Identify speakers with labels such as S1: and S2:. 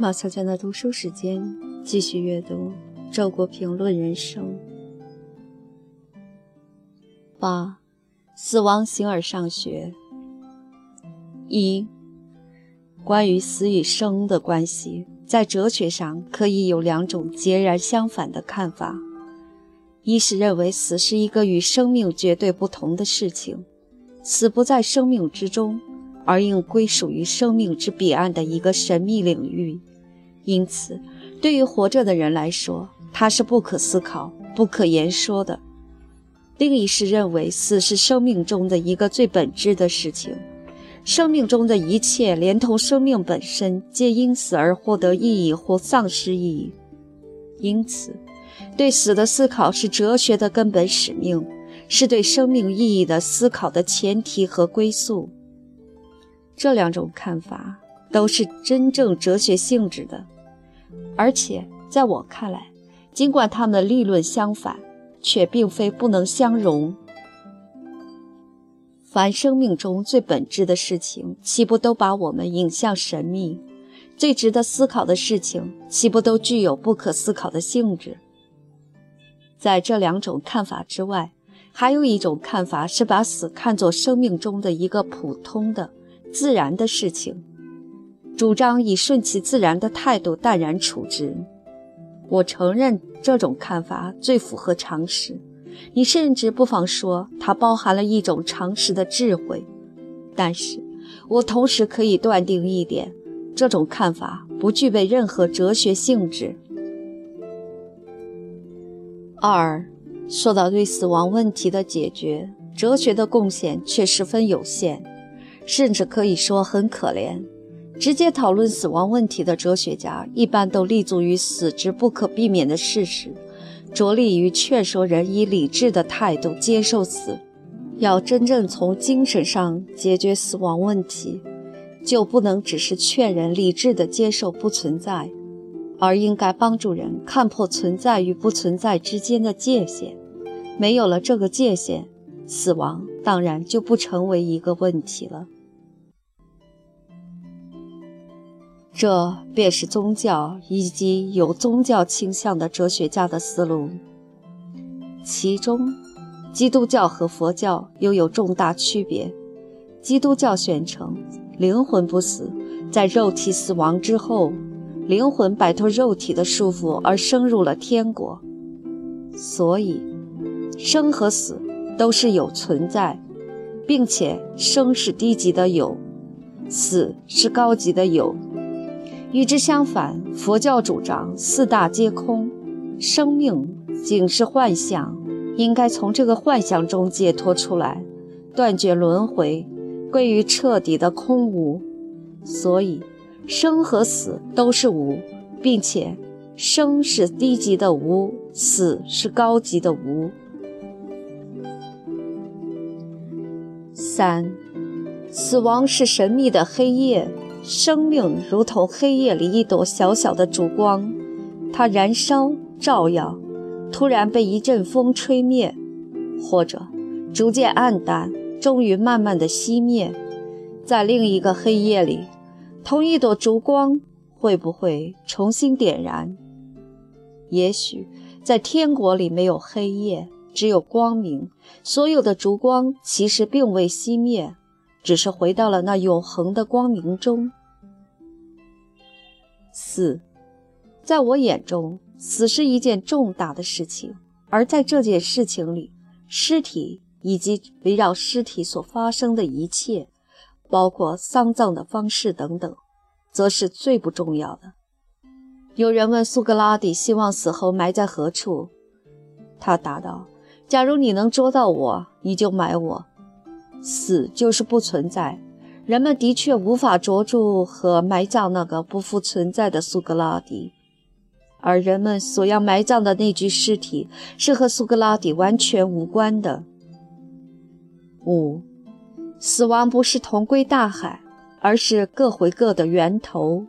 S1: 马小娟的读书时间，继续阅读《周国评论人生》。八，死亡形而上学。一，关于死与生的关系，在哲学上可以有两种截然相反的看法：一是认为死是一个与生命绝对不同的事情，死不在生命之中，而应归属于生命之彼岸的一个神秘领域。因此，对于活着的人来说，它是不可思考、不可言说的。另一是认为死是生命中的一个最本质的事情，生命中的一切，连同生命本身，皆因死而获得意义或丧失意义。因此，对死的思考是哲学的根本使命，是对生命意义的思考的前提和归宿。这两种看法。都是真正哲学性质的，而且在我看来，尽管他们的立论相反，却并非不能相容。凡生命中最本质的事情，岂不都把我们引向神秘？最值得思考的事情，岂不都具有不可思考的性质？在这两种看法之外，还有一种看法是把死看作生命中的一个普通的、自然的事情。主张以顺其自然的态度淡然处之，我承认这种看法最符合常识。你甚至不妨说它包含了一种常识的智慧。但是，我同时可以断定一点：这种看法不具备任何哲学性质。二，说到对死亡问题的解决，哲学的贡献却十分有限，甚至可以说很可怜。直接讨论死亡问题的哲学家，一般都立足于死之不可避免的事实，着力于劝说人以理智的态度接受死。要真正从精神上解决死亡问题，就不能只是劝人理智的接受不存在，而应该帮助人看破存在与不存在之间的界限。没有了这个界限，死亡当然就不成为一个问题了。这便是宗教以及有宗教倾向的哲学家的思路。其中，基督教和佛教又有重大区别。基督教宣称灵魂不死，在肉体死亡之后，灵魂摆脱肉体的束缚而升入了天国。所以，生和死都是有存在，并且生是低级的有，死是高级的有。与之相反，佛教主张四大皆空，生命仅是幻象，应该从这个幻象中解脱出来，断绝轮回，归于彻底的空无。所以，生和死都是无，并且生是低级的无，死是高级的无。三，死亡是神秘的黑夜。生命如同黑夜里一朵小小的烛光，它燃烧、照耀，突然被一阵风吹灭，或者逐渐暗淡，终于慢慢的熄灭。在另一个黑夜里，同一朵烛光会不会重新点燃？也许在天国里没有黑夜，只有光明，所有的烛光其实并未熄灭。只是回到了那永恒的光明中。死，在我眼中，死是一件重大的事情，而在这件事情里，尸体以及围绕尸体所发生的一切，包括丧葬的方式等等，则是最不重要的。有人问苏格拉底希望死后埋在何处，他答道：“假如你能捉到我，你就埋我。”死就是不存在，人们的确无法捉住和埋葬那个不复存在的苏格拉底，而人们所要埋葬的那具尸体是和苏格拉底完全无关的。五，死亡不是同归大海，而是各回各的源头。